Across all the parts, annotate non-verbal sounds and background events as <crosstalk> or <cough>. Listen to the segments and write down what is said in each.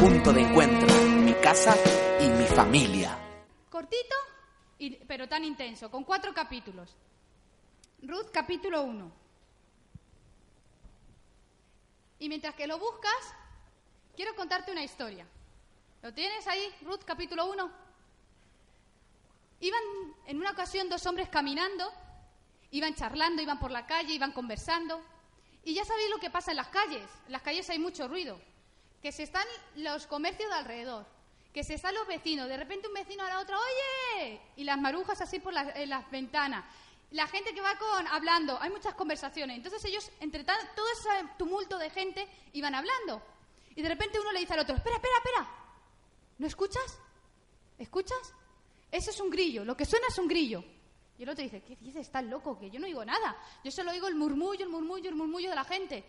punto de encuentro, mi casa y mi familia. Cortito, pero tan intenso, con cuatro capítulos. Ruth capítulo 1. Y mientras que lo buscas, quiero contarte una historia. ¿Lo tienes ahí, Ruth capítulo 1? Iban en una ocasión dos hombres caminando, iban charlando, iban por la calle, iban conversando. Y ya sabéis lo que pasa en las calles. En las calles hay mucho ruido. Que se están los comercios de alrededor. Que se están los vecinos. De repente un vecino a la otra, oye. Y las marujas así por las, en las ventanas. La gente que va con hablando. Hay muchas conversaciones. Entonces ellos, entre todo ese tumulto de gente, iban hablando. Y de repente uno le dice al otro, espera, espera, espera. ¿No escuchas? ¿Escuchas? Eso es un grillo. Lo que suena es un grillo. Y el otro dice, ¿qué dices? ¿Estás loco? Que yo no oigo nada. Yo solo oigo el murmullo, el murmullo, el murmullo de la gente.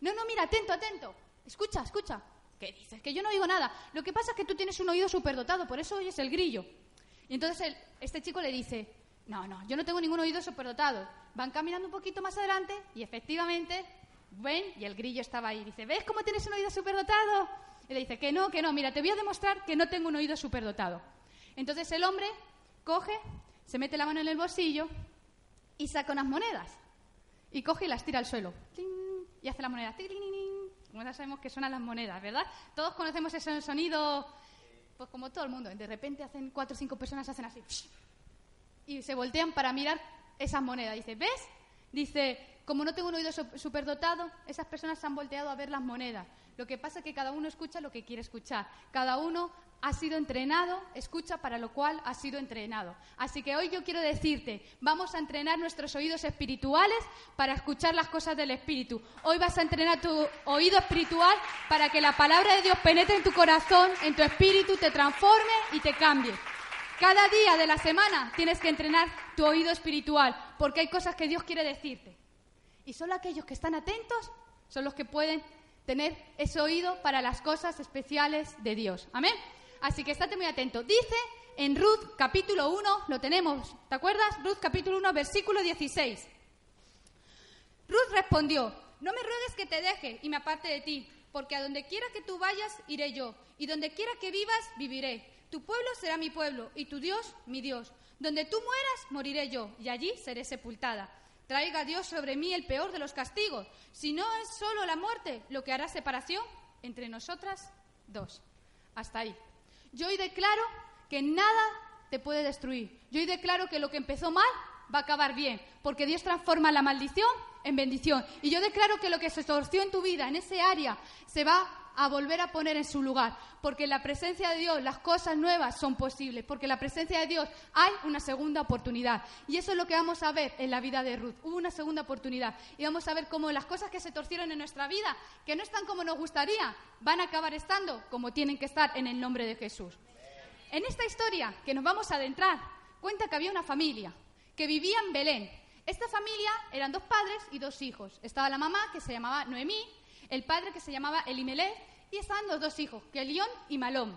No, no, mira, atento, atento. Escucha, escucha. ¿Qué dices? Que yo no oigo nada. Lo que pasa es que tú tienes un oído superdotado, por eso oyes el grillo. Y entonces este chico le dice, no, no, yo no tengo ningún oído superdotado. Van caminando un poquito más adelante y efectivamente ven y el grillo estaba ahí. Dice, ¿ves cómo tienes un oído superdotado? Y le dice, que no, que no, mira, te voy a demostrar que no tengo un oído superdotado. Entonces el hombre coge, se mete la mano en el bolsillo y saca unas monedas. Y coge y las tira al suelo. Y hace la moneda. Como ya sabemos que suenan las monedas, ¿verdad? Todos conocemos ese sonido, pues como todo el mundo. De repente hacen cuatro o cinco personas hacen así. Y se voltean para mirar esas monedas. Dice, ¿ves? Dice, como no tengo un oído su- superdotado, esas personas se han volteado a ver las monedas. Lo que pasa es que cada uno escucha lo que quiere escuchar. Cada uno ha sido entrenado, escucha para lo cual ha sido entrenado. Así que hoy yo quiero decirte, vamos a entrenar nuestros oídos espirituales para escuchar las cosas del Espíritu. Hoy vas a entrenar tu oído espiritual para que la palabra de Dios penetre en tu corazón, en tu espíritu, te transforme y te cambie. Cada día de la semana tienes que entrenar tu oído espiritual porque hay cosas que Dios quiere decirte. Y solo aquellos que están atentos son los que pueden tener ese oído para las cosas especiales de Dios. Amén. Así que estate muy atento. Dice en Ruth capítulo 1, lo tenemos, ¿te acuerdas? Ruth capítulo 1, versículo 16. Ruth respondió, no me ruegues que te deje y me aparte de ti, porque a donde quiera que tú vayas, iré yo, y donde quiera que vivas, viviré. Tu pueblo será mi pueblo, y tu Dios, mi Dios. Donde tú mueras, moriré yo, y allí seré sepultada. Traiga Dios sobre mí el peor de los castigos, si no es solo la muerte lo que hará separación entre nosotras dos. Hasta ahí. Yo hoy declaro que nada te puede destruir. Yo hoy declaro que lo que empezó mal va a acabar bien, porque Dios transforma la maldición en bendición. Y yo declaro que lo que se torció en tu vida, en ese área, se va a volver a poner en su lugar, porque en la presencia de Dios las cosas nuevas son posibles, porque en la presencia de Dios hay una segunda oportunidad. Y eso es lo que vamos a ver en la vida de Ruth. Hubo una segunda oportunidad. Y vamos a ver cómo las cosas que se torcieron en nuestra vida, que no están como nos gustaría, van a acabar estando como tienen que estar en el nombre de Jesús. En esta historia que nos vamos a adentrar, cuenta que había una familia que vivía en Belén. Esta familia eran dos padres y dos hijos. Estaba la mamá, que se llamaba Noemí, el padre, que se llamaba Elimelech, y estaban los dos hijos, Kelión y Malón.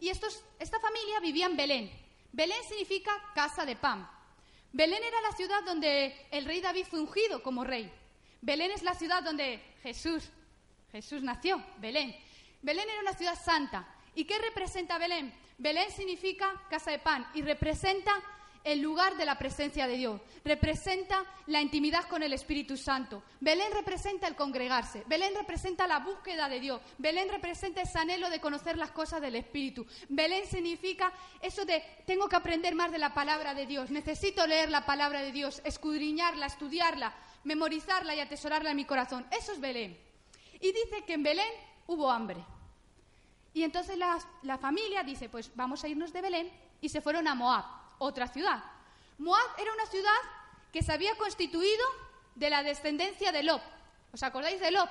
Y esta familia vivía en Belén. Belén significa casa de pan. Belén era la ciudad donde el rey David fue ungido como rey. Belén es la ciudad donde Jesús, Jesús nació, Belén. Belén era una ciudad santa. ¿Y qué representa Belén? Belén significa casa de pan y representa el lugar de la presencia de Dios. Representa la intimidad con el Espíritu Santo. Belén representa el congregarse. Belén representa la búsqueda de Dios. Belén representa ese anhelo de conocer las cosas del Espíritu. Belén significa eso de tengo que aprender más de la palabra de Dios. Necesito leer la palabra de Dios, escudriñarla, estudiarla, memorizarla y atesorarla en mi corazón. Eso es Belén. Y dice que en Belén hubo hambre. Y entonces la, la familia dice, pues vamos a irnos de Belén y se fueron a Moab, otra ciudad. Moab era una ciudad que se había constituido de la descendencia de Lot. ¿Os acordáis de Lot?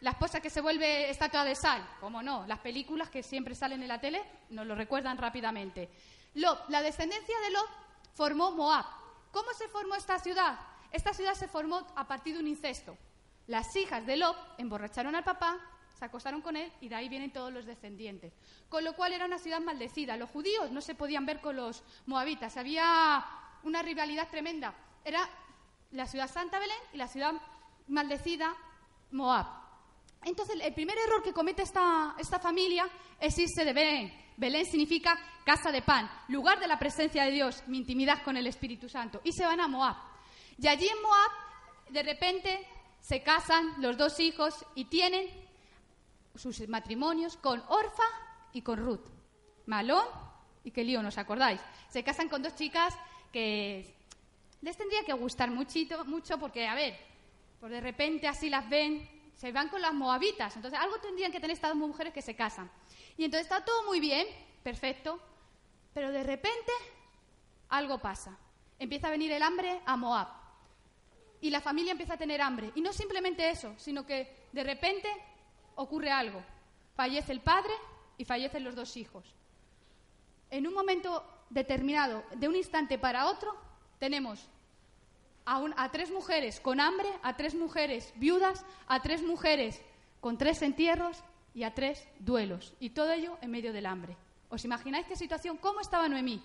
La esposa que se vuelve estatua de sal. ¿Cómo no? Las películas que siempre salen en la tele nos lo recuerdan rápidamente. Lot, la descendencia de Lot formó Moab. ¿Cómo se formó esta ciudad? Esta ciudad se formó a partir de un incesto. Las hijas de Lot emborracharon al papá, se acostaron con él y de ahí vienen todos los descendientes. Con lo cual era una ciudad maldecida. Los judíos no se podían ver con los moabitas. Había una rivalidad tremenda. Era la ciudad santa Belén y la ciudad maldecida Moab. Entonces, el primer error que comete esta, esta familia es irse de Belén. Belén significa casa de pan, lugar de la presencia de Dios, mi intimidad con el Espíritu Santo. Y se van a Moab. Y allí en Moab, de repente, se casan los dos hijos y tienen sus matrimonios con Orfa y con Ruth. Malón y Kelío, ¿os acordáis? Se casan con dos chicas que les tendría que gustar muchito, mucho porque, a ver, pues de repente así las ven, se van con las moabitas. Entonces, algo tendrían que tener estas dos mujeres que se casan. Y entonces está todo muy bien, perfecto, pero de repente algo pasa. Empieza a venir el hambre a Moab. Y la familia empieza a tener hambre. Y no simplemente eso, sino que de repente ocurre algo. Fallece el padre y fallecen los dos hijos. En un momento determinado, de un instante para otro, tenemos a, tres mujeres con hambre, a tres mujeres viudas, a tres mujeres con tres entierros y a tres duelos. Y todo ello en medio del hambre. ¿Os imagináis qué situación? ¿Cómo estaba Noemí?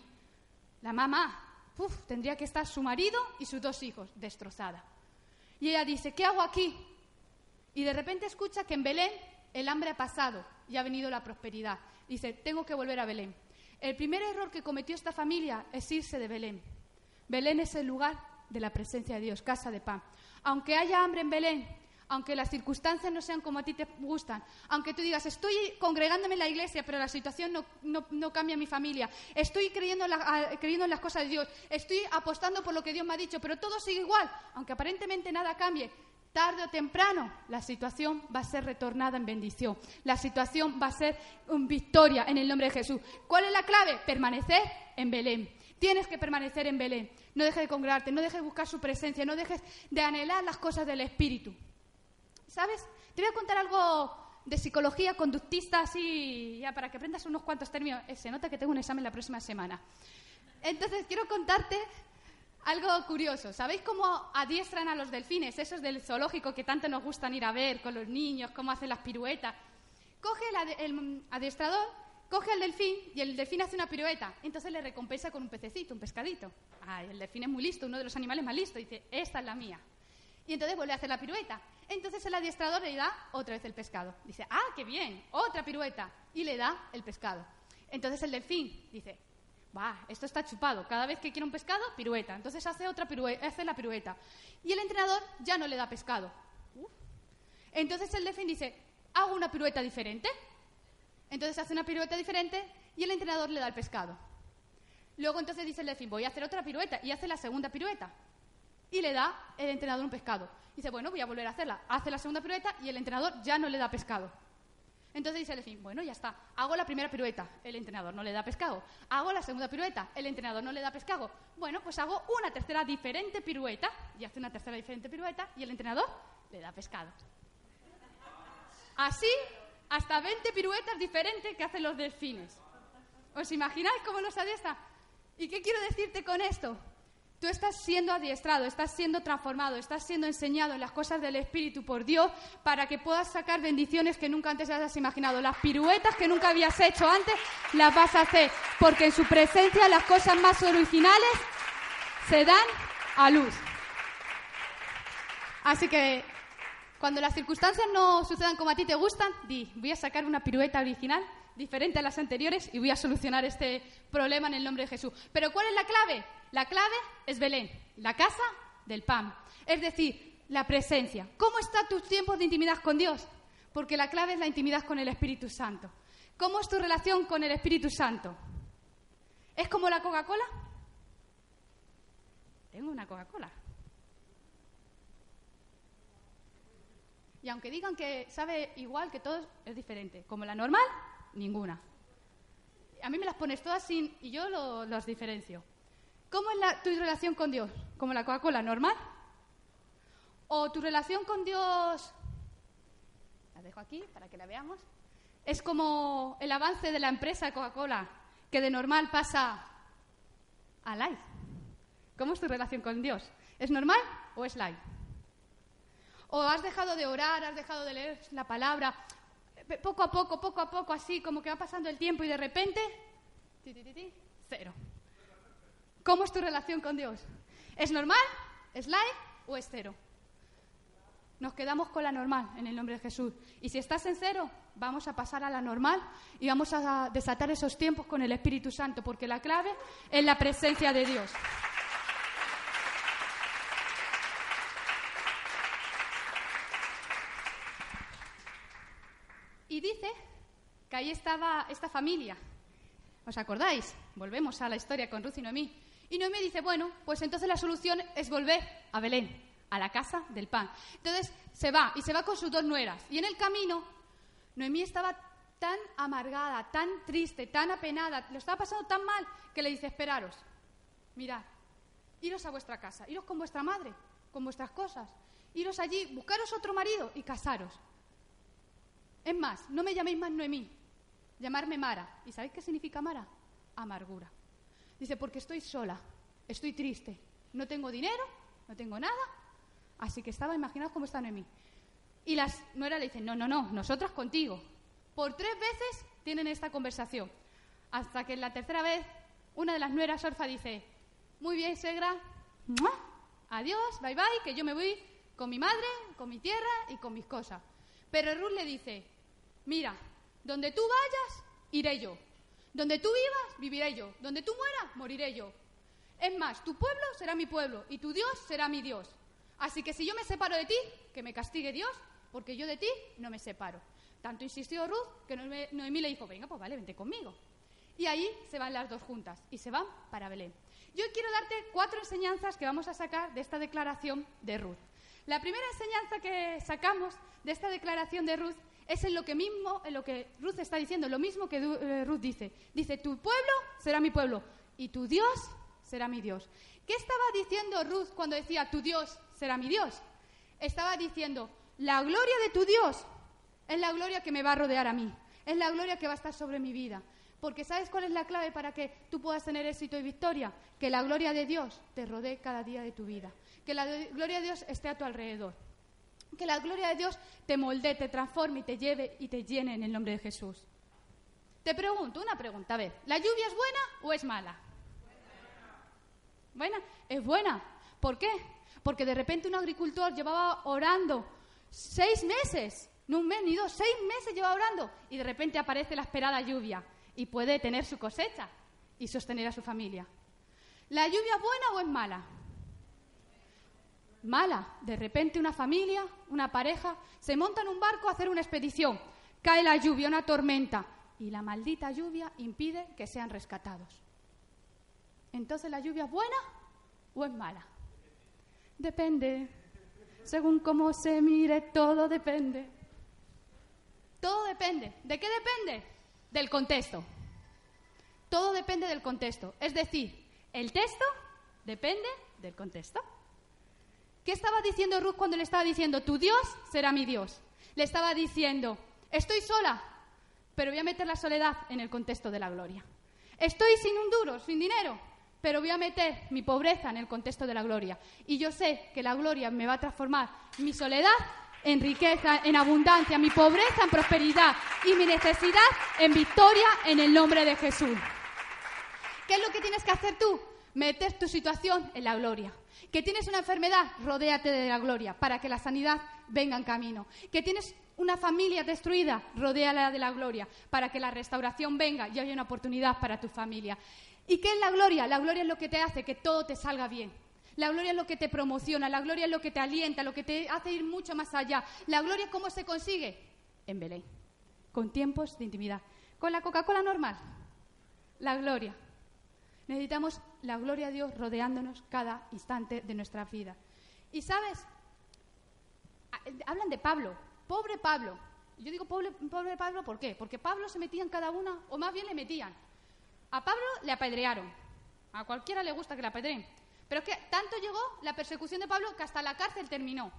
La mamá, tendría que estar su marido y sus dos hijos, destrozada. Y ella dice, ¿qué hago aquí? Y de repente escucha que en Belén el hambre ha pasado y ha venido la prosperidad. Dice, tengo que volver a Belén. El primer error que cometió esta familia es irse de Belén. Belén es el lugar de la presencia de Dios, casa de pan. Aunque haya hambre en Belén, aunque las circunstancias no sean como a ti te gustan, aunque tú digas, estoy congregándome en la iglesia, pero la situación no, cambia en mi familia, estoy creyendo en, creyendo en las cosas de Dios, estoy apostando por lo que Dios me ha dicho, pero todo sigue igual, aunque aparentemente nada cambie, tarde o temprano la situación va a ser retornada en bendición, la situación va a ser en victoria en el nombre de Jesús. ¿Cuál es la clave? Permanecer en Belén. Tienes que permanecer en Belén. No dejes de congregarte, no dejes de buscar su presencia, no dejes de anhelar las cosas del Espíritu. ¿Sabes? Te voy a contar algo de psicología conductista, así, ya para que aprendas unos cuantos términos. Eh, se nota que tengo un examen la próxima semana. Entonces, quiero contarte algo curioso. ¿Sabéis cómo adiestran a los delfines? Esos del zoológico que tanto nos gustan ir a ver con los niños, cómo hacen las piruetas. Coge el adiestrador coge al delfín y el delfín hace una pirueta. Entonces le recompensa con un pececito, un pescadito. Ay, el delfín es muy listo, uno de los animales más listos. Dice, esta es la mía. Y entonces vuelve a hacer la pirueta. Entonces el adiestrador le da otra vez el pescado. Dice, ah, qué bien, otra pirueta. Y le da el pescado. Entonces el delfín dice, va, esto está chupado. Cada vez que quiere un pescado, pirueta. Entonces hace, otra pirueta, hace la pirueta. Y el entrenador ya no le da pescado. Entonces el delfín dice, hago una pirueta diferente. Entonces hace una pirueta diferente y el entrenador le da el pescado. Luego entonces dice el delfín, voy a hacer otra pirueta y hace la segunda pirueta. Y le da el entrenador un pescado. Dice, bueno, voy a volver a hacerla. Hace la segunda pirueta y el entrenador ya no le da pescado. Entonces dice el delfín, bueno, ya está. Hago la primera pirueta, el entrenador no le da pescado. Hago la segunda pirueta, el entrenador no le da pescado. Bueno, pues hago una tercera diferente pirueta y hace una tercera diferente pirueta y el entrenador le da pescado. Así hasta 20 piruetas diferentes que hacen los delfines. ¿Os imagináis cómo los adiestra? ¿Y qué quiero decirte con esto? Tú estás siendo adiestrado, estás siendo transformado, estás siendo enseñado en las cosas del Espíritu por Dios para que puedas sacar bendiciones que nunca antes hayas imaginado. Las piruetas que nunca habías hecho antes las vas a hacer, porque en su presencia las cosas más originales se dan a luz. Así que cuando las circunstancias no sucedan como a ti te gustan, di, voy a sacar una pirueta original diferente a las anteriores y voy a solucionar este problema en el nombre de Jesús. Pero ¿cuál es la clave? La clave es Belén, la casa del pan. Es decir, la presencia. ¿Cómo está tus tiempos de intimidad con Dios? Porque la clave es la intimidad con el Espíritu Santo. ¿Cómo es tu relación con el Espíritu Santo? ¿Es como la Coca-Cola? Tengo una Coca-Cola. Y aunque digan que sabe igual que todos, es diferente. Como la normal, ninguna. A mí me las pones todas sin y yo lo, las diferencio. ¿Cómo es tu relación con Dios? ¿Como la Coca-Cola normal? ¿O tu relación con Dios, la dejo aquí para que la veamos, es como el avance de la empresa Coca-Cola, que de normal pasa a live? ¿Cómo es tu relación con Dios? ¿Es normal o es live? o has dejado de orar, has dejado de leer la palabra, poco a poco, poco a poco, así como que va pasando el tiempo y de repente, cero. ¿Cómo es tu relación con Dios? ¿Es normal? ¿Es light o es cero? nos quedamos con la normal en el nombre de Jesús. Y si estás en cero, vamos a pasar a la normal y vamos a desatar esos tiempos con el Espíritu Santo, porque la clave es la presencia de Dios. Y dice que ahí estaba esta familia. ¿Os acordáis? Volvemos a la historia con Ruth y Noemí. Y Noemí dice, bueno, pues entonces la solución es volver a Belén, a la casa del pan. Entonces se va y se va con sus dos nueras. Y en el camino, Noemí estaba tan amargada, tan triste, tan apenada, lo estaba pasando tan mal, que le dice, esperaros, mirad, iros a vuestra casa, iros con vuestra madre, con vuestras cosas, iros allí, buscaros otro marido y casaros. Es más, no me llaméis más Noemí, llamarme Mara. ¿Y sabéis qué significa Mara? Amargura. Dice, porque estoy sola, estoy triste, no tengo dinero, no tengo nada. Así que estaba, imaginaos cómo está Noemí. Y las nueras le dicen, no, no, no, nosotras contigo. Por tres veces tienen esta conversación. Hasta que en la tercera vez, una de las nueras, Orfa, dice, muy bien, Segra, adiós, bye bye, que yo me voy con mi madre, con mi tierra y con mis cosas. Pero Ruth le dice, Mira, donde tú vayas, iré yo. Donde tú vivas, viviré yo. Donde tú mueras, moriré yo. Es más, tu pueblo será mi pueblo y tu Dios será mi Dios. Así que si yo me separo de ti, que me castigue Dios, porque yo de ti no me separo. Tanto insistió Ruth que Noemí le dijo, venga, pues vale, vente conmigo. Y ahí se van las dos juntas y se van para Belén. Yo quiero darte cuatro enseñanzas que vamos a sacar de esta declaración de Ruth. La primera enseñanza que sacamos de esta declaración de Ruth es en lo que mismo, en lo que Ruth está diciendo, lo mismo que eh, Ruth dice. Dice, tu pueblo será mi pueblo y tu Dios será mi Dios. ¿Qué estaba diciendo Ruth cuando decía, tu Dios será mi Dios? Estaba diciendo, la gloria de tu Dios es la gloria que me va a rodear a mí, es la gloria que va a estar sobre mi vida. Porque ¿sabes cuál es la clave para que tú puedas tener éxito y victoria? Que la gloria de Dios te rodee cada día de tu vida. Que la gloria de Dios esté a tu alrededor. Que la gloria de Dios te moldee, te transforme y te lleve y te llene en el nombre de Jesús. Te pregunto una pregunta, a ver, ¿la lluvia es buena o es mala? Buena, es buena. ¿Por qué? Porque de repente un agricultor llevaba orando seis meses, no un mes ni dos, seis meses llevaba orando y de repente aparece la esperada lluvia y puede tener su cosecha y sostener a su familia. ¿La lluvia es buena o es mala? Mala. De repente una familia, una pareja, se monta en un barco a hacer una expedición. Cae la lluvia, una tormenta, y la maldita lluvia impide que sean rescatados. Entonces, ¿la lluvia es buena o es mala? Depende. Según cómo se mire, todo depende. Todo depende. ¿De qué depende? Del contexto. Todo depende del contexto. Es decir, el texto depende del contexto. ¿Qué estaba diciendo Ruth cuando le estaba diciendo, tu Dios será mi Dios? Le estaba diciendo, estoy sola, pero voy a meter la soledad en el contexto de la gloria. Estoy sin un duro, sin dinero, pero voy a meter mi pobreza en el contexto de la gloria. Y yo sé que la gloria me va a transformar mi soledad en riqueza, en abundancia, mi pobreza en prosperidad y mi necesidad en victoria en el nombre de Jesús. ¿Qué es lo que tienes que hacer tú? Meter tu situación en la gloria. Que tienes una enfermedad, rodéate de la gloria para que la sanidad venga en camino. Que tienes una familia destruida, rodéala de la gloria para que la restauración venga y haya una oportunidad para tu familia. ¿Y qué es la gloria? La gloria es lo que te hace que todo te salga bien. La gloria es lo que te promociona, la gloria es lo que te alienta, lo que te hace ir mucho más allá. La gloria, ¿cómo se consigue? En Belén, con tiempos de intimidad. Con la Coca-Cola normal, la gloria. Necesitamos la gloria de Dios rodeándonos cada instante de nuestra vida. Y sabes, hablan de Pablo, pobre Pablo. Yo digo pobre, pobre Pablo, ¿por qué? Porque Pablo se metía en cada una, o más bien le metían. A Pablo le apedrearon. A cualquiera le gusta que le apedreen. Pero es que tanto llegó la persecución de Pablo que hasta la cárcel terminó.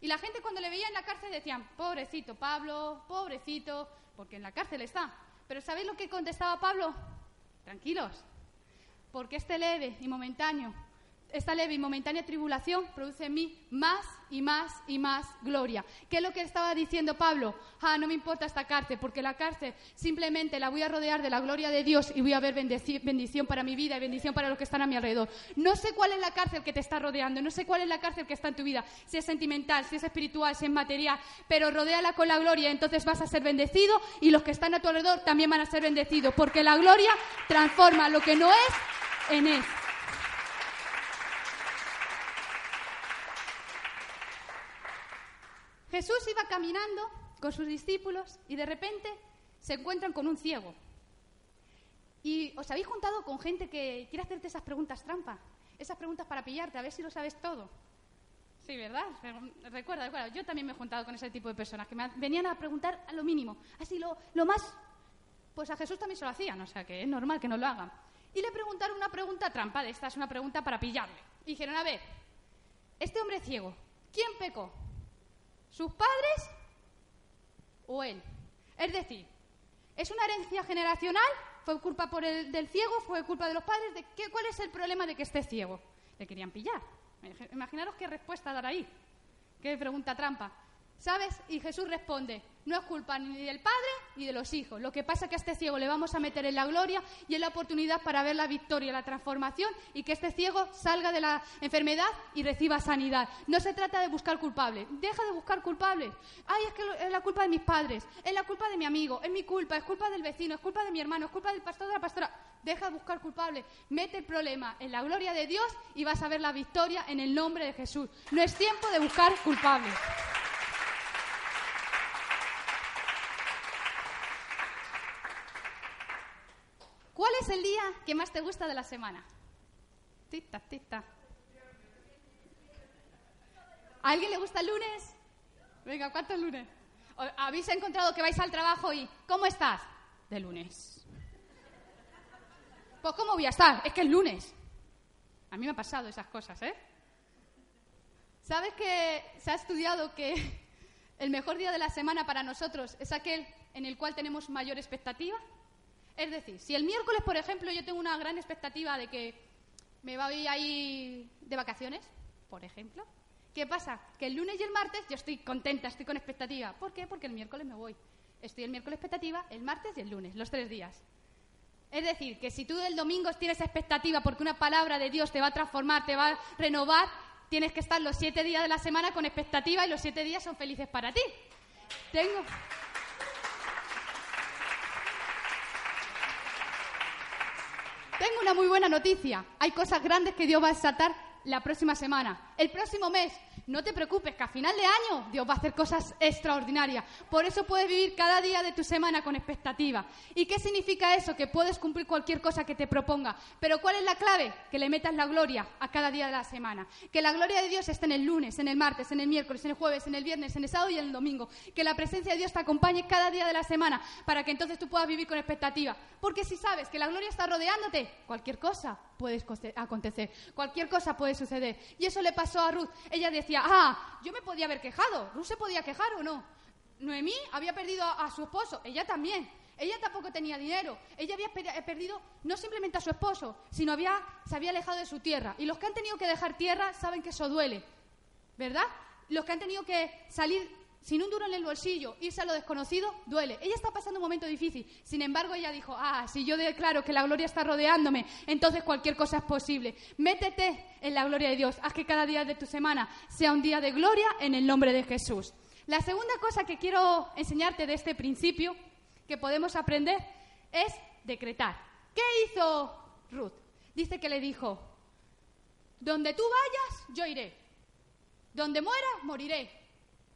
Y la gente cuando le veía en la cárcel decían, pobrecito Pablo, pobrecito, porque en la cárcel está. Pero ¿sabéis lo que contestaba Pablo? Tranquilos, porque este leve y momentáneo esta leve y momentánea tribulación produce en mí más y más y más gloria. ¿Qué es lo que estaba diciendo Pablo? Ah, no me importa esta cárcel, porque la cárcel simplemente la voy a rodear de la gloria de Dios y voy a ver bendición para mi vida y bendición para los que están a mi alrededor. No sé cuál es la cárcel que te está rodeando, no sé cuál es la cárcel que está en tu vida, si es sentimental, si es espiritual, si es material, pero rodéala con la gloria, entonces vas a ser bendecido y los que están a tu alrededor también van a ser bendecidos, porque la gloria transforma lo que no es en es. Jesús iba caminando con sus discípulos y de repente se encuentran con un ciego. Y os habéis juntado con gente que quiere hacerte esas preguntas trampa, esas preguntas para pillarte, a ver si lo sabes todo. Sí, ¿verdad? Recuerda, recuerda, yo también me he juntado con ese tipo de personas que me venían a preguntar a lo mínimo, así lo, lo más... Pues a Jesús también se lo hacían, o sea que es normal que no lo hagan. Y le preguntaron una pregunta trampa, de esta es una pregunta para pillarle. Dijeron, a ver, este hombre ciego, ¿quién pecó? ¿Sus padres o él? Es decir, ¿es una herencia generacional? ¿Fue culpa por el, del ciego? ¿Fue culpa de los padres? ¿De qué, ¿Cuál es el problema de que esté ciego? Le querían pillar. Imaginaros qué respuesta dar ahí. Qué pregunta trampa. ¿Sabes? Y Jesús responde, no es culpa ni del Padre ni de los hijos. Lo que pasa es que a este ciego le vamos a meter en la gloria y en la oportunidad para ver la victoria, la transformación y que este ciego salga de la enfermedad y reciba sanidad. No se trata de buscar culpables. Deja de buscar culpables. Ay, es que es la culpa de mis padres, es la culpa de mi amigo, es mi culpa, es culpa del vecino, es culpa de mi hermano, es culpa del pastor de la pastora. Deja de buscar culpables. Mete el problema en la gloria de Dios y vas a ver la victoria en el nombre de Jesús. No es tiempo de buscar culpables. ¿Cuál es el día que más te gusta de la semana? Tita, tita. ¿A alguien le gusta el lunes? Venga, ¿cuántos lunes? ¿Habéis encontrado que vais al trabajo y ¿cómo estás? De lunes. Pues ¿cómo voy a estar? Es que es lunes. A mí me ha pasado esas cosas, ¿eh? ¿Sabes que se ha estudiado que <laughs> el mejor día de la semana para nosotros es aquel en el cual tenemos mayor expectativa? Es decir, si el miércoles, por ejemplo, yo tengo una gran expectativa de que me voy a ir de vacaciones, por ejemplo, ¿qué pasa? Que el lunes y el martes yo estoy contenta, estoy con expectativa. ¿Por qué? Porque el miércoles me voy. Estoy el miércoles expectativa, el martes y el lunes, los tres días. Es decir, que si tú el domingo tienes expectativa porque una palabra de Dios te va a transformar, te va a renovar, tienes que estar los siete días de la semana con expectativa y los siete días son felices para ti. Tengo. Tengo una muy buena noticia. Hay cosas grandes que Dios va a desatar la próxima semana. El próximo mes no te preocupes, que a final de año Dios va a hacer cosas extraordinarias. Por eso puedes vivir cada día de tu semana con expectativa. ¿Y qué significa eso? Que puedes cumplir cualquier cosa que te proponga. Pero ¿cuál es la clave? Que le metas la gloria a cada día de la semana. Que la gloria de Dios esté en el lunes, en el martes, en el miércoles, en el jueves, en el viernes, en el sábado y en el domingo. Que la presencia de Dios te acompañe cada día de la semana para que entonces tú puedas vivir con expectativa. Porque si sabes que la gloria está rodeándote, cualquier cosa puede acontecer. Cualquier cosa puede suceder. Y eso le a Ruth. Ella decía, ah, yo me podía haber quejado. ¿Ruth se podía quejar o no? Noemí había perdido a, su esposo, ella también. Ella tampoco tenía dinero. Ella había eh, perdido no simplemente a su esposo, sino había, se había alejado de su tierra. Y los que han tenido que dejar tierra saben que eso duele, ¿verdad? Los que han tenido que salir sin un duro en el bolsillo, irse a lo desconocido, duele. Ella está pasando un momento difícil. Sin embargo, ella dijo, ah, si yo declaro que la gloria está rodeándome, entonces cualquier cosa es posible. Métete en la gloria de Dios. Haz que cada día de tu semana sea un día de gloria en el nombre de Jesús. La segunda cosa que quiero enseñarte de este principio que podemos aprender es decretar. ¿Qué hizo Ruth? Dice que le dijo, donde tú vayas, yo iré. Donde muera, moriré.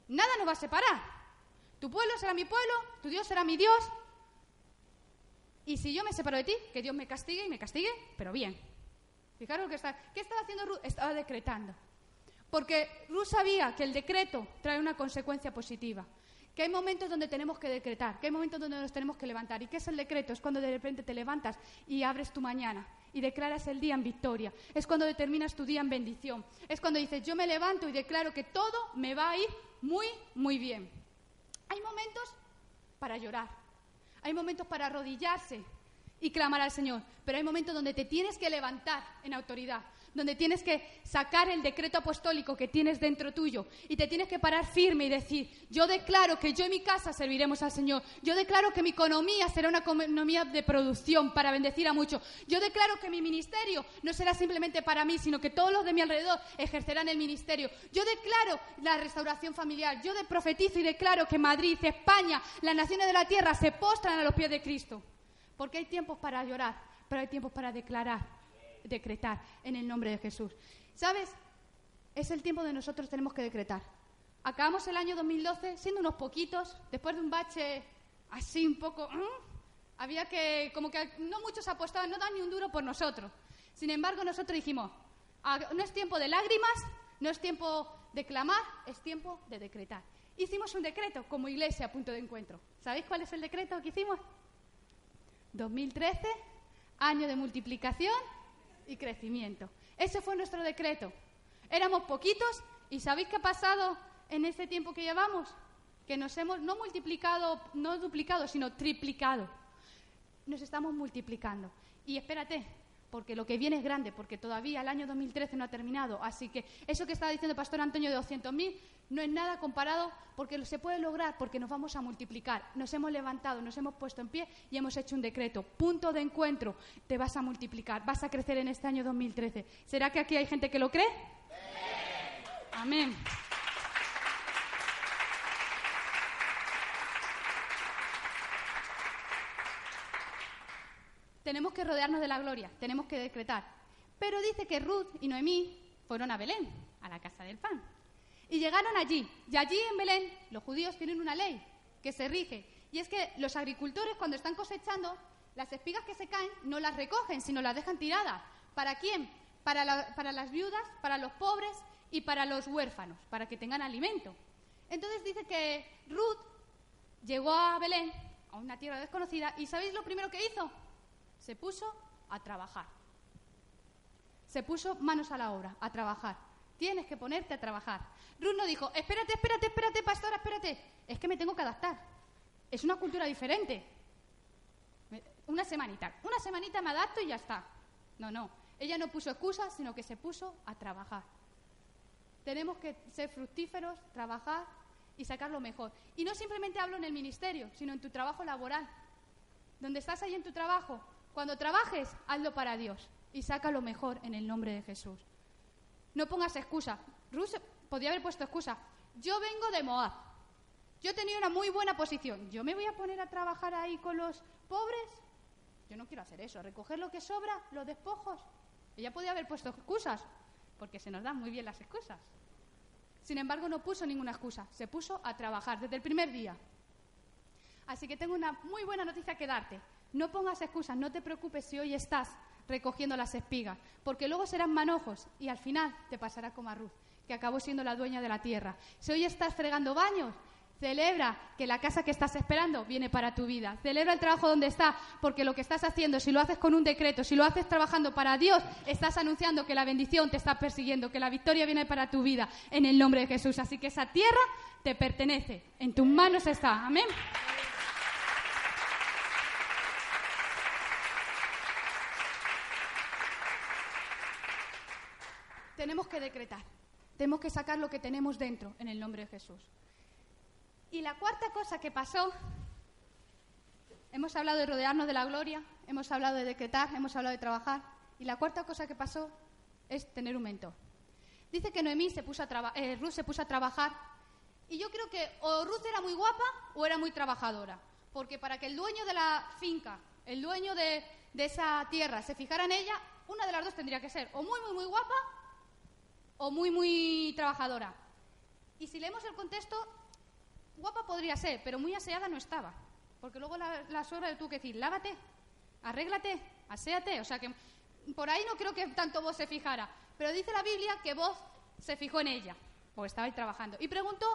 Nada nos va a separar. Tu pueblo será mi pueblo, tu Dios será mi Dios. Y si yo me separo de ti, que Dios me castigue y me castigue, pero bien. Fijaros que está, ¿qué estaba haciendo Ruth? Estaba decretando. Porque Ruth sabía que el decreto trae una consecuencia positiva. Que hay momentos donde tenemos que decretar, que hay momentos donde nos tenemos que levantar. ¿Y qué es el decreto? Es cuando de repente te levantas y abres tu mañana y declaras el día en victoria. Es cuando determinas tu día en bendición. Es cuando dices, yo me levanto y declaro que todo me va a ir muy, muy bien. Hay momentos para llorar, hay momentos para arrodillarse y clamar al Señor, pero hay momentos donde te tienes que levantar en autoridad, donde tienes que sacar el decreto apostólico que tienes dentro tuyo y te tienes que parar firme y decir, yo declaro que yo y mi casa serviremos al Señor, yo declaro que mi economía será una economía de producción para bendecir a muchos, yo declaro que mi ministerio no será simplemente para mí, sino que todos los de mi alrededor ejercerán el ministerio, yo declaro la restauración familiar, yo de profetizo y declaro que Madrid, España, las naciones de la tierra se postran a los pies de Cristo, porque hay tiempos para llorar, pero hay tiempos para declarar decretar en el nombre de Jesús. ¿Sabes? Es el tiempo de nosotros tenemos que decretar. Acabamos el año 2012 siendo unos poquitos, después de un bache así un poco... Había que, como que no muchos apostaban, no dan ni un duro por nosotros. Sin embargo, nosotros dijimos, ah, no es tiempo de lágrimas, no es tiempo de clamar, es tiempo de decretar. Hicimos un decreto como iglesia a punto de encuentro. ¿Sabéis cuál es el decreto que hicimos? 2013, año de multiplicación y crecimiento. Ese fue nuestro decreto. Éramos poquitos y ¿sabéis qué ha pasado en este tiempo que llevamos? Que nos hemos no multiplicado, no duplicado, sino triplicado. Nos estamos multiplicando. Y espérate, porque lo que viene es grande, porque todavía el año 2013 no ha terminado. Así que eso que estaba diciendo el pastor Antonio de 200.000 no es nada comparado porque se puede lograr, porque nos vamos a multiplicar. Nos hemos levantado, nos hemos puesto en pie y hemos hecho un decreto. Punto de encuentro, te vas a multiplicar, vas a crecer en este año 2013. ¿Será que aquí hay gente que lo cree? Amén. Tenemos que rodearnos de la gloria, tenemos que decretar. Pero dice que Ruth y Noemí fueron a Belén, a la casa del pan. Y llegaron allí. Y allí en Belén los judíos tienen una ley que se rige. Y es que los agricultores cuando están cosechando, las espigas que se caen no las recogen, sino las dejan tiradas. ¿Para quién? Para, las viudas, para los pobres y para los huérfanos, para que tengan alimento. Entonces dice que Ruth llegó a Belén, a una tierra desconocida, y ¿sabéis lo primero que hizo? Se puso a trabajar. Se puso manos a la obra, a trabajar. Tienes que ponerte a trabajar. Ruth no dijo, espérate, espérate, espérate, pastora, espérate. Es que me tengo que adaptar. Es una cultura diferente. Una semanita. Una semanita me adapto y ya está. No, no. Ella no puso excusas, sino que se puso a trabajar. Tenemos que ser fructíferos, trabajar y sacar lo mejor. Y no simplemente hablo en el ministerio, sino en tu trabajo laboral. Donde estás ahí en tu trabajo, cuando trabajes, hazlo para Dios y saca lo mejor en el nombre de Jesús. No pongas excusa. Ruth podía haber puesto excusa. Yo vengo de Moab. Yo tenía una muy buena posición. ¿Yo me voy a poner a trabajar ahí con los pobres? Yo no quiero hacer eso. Recoger lo que sobra, los despojos. Ella podía haber puesto excusas, porque se nos dan muy bien las excusas. Sin embargo, no puso ninguna excusa. Se puso a trabajar desde el primer día. Así que tengo una muy buena noticia que darte. No pongas excusas, no te preocupes si hoy estás recogiendo las espigas, porque luego serán manojos y al final te pasará como a Ruth, que acabó siendo la dueña de la tierra. Si hoy estás fregando baños, celebra que la casa que estás esperando viene para tu vida. Celebra el trabajo donde está, porque lo que estás haciendo, si lo haces con un decreto, si lo haces trabajando para Dios, estás anunciando que la bendición te está persiguiendo, que la victoria viene para tu vida en el nombre de Jesús. Así que esa tierra te pertenece, en tus manos está. Amén. Tenemos que decretar. Tenemos que sacar lo que tenemos dentro en el nombre de Jesús. Y la cuarta cosa que pasó, hemos hablado de rodearnos de la gloria, hemos hablado de decretar, hemos hablado de trabajar, y la cuarta cosa que pasó es tener un mentor. Dice que Noemí se puso a eh, Ruth se puso a trabajar, y yo creo que o Ruth era muy guapa o era muy trabajadora, porque para que el dueño de la finca, el dueño de, de esa tierra, se fijara en ella, una de las dos tendría que ser o muy, muy, muy guapa o muy, muy trabajadora. Y si leemos el contexto, guapa podría ser, pero muy aseada no estaba. Porque luego la, la suegra tuvo que decir, lávate, arréglate, aséate. O sea que por ahí no creo que tanto vos se fijara. Pero dice la Biblia que vos se fijó en ella, o estaba ahí trabajando. Y preguntó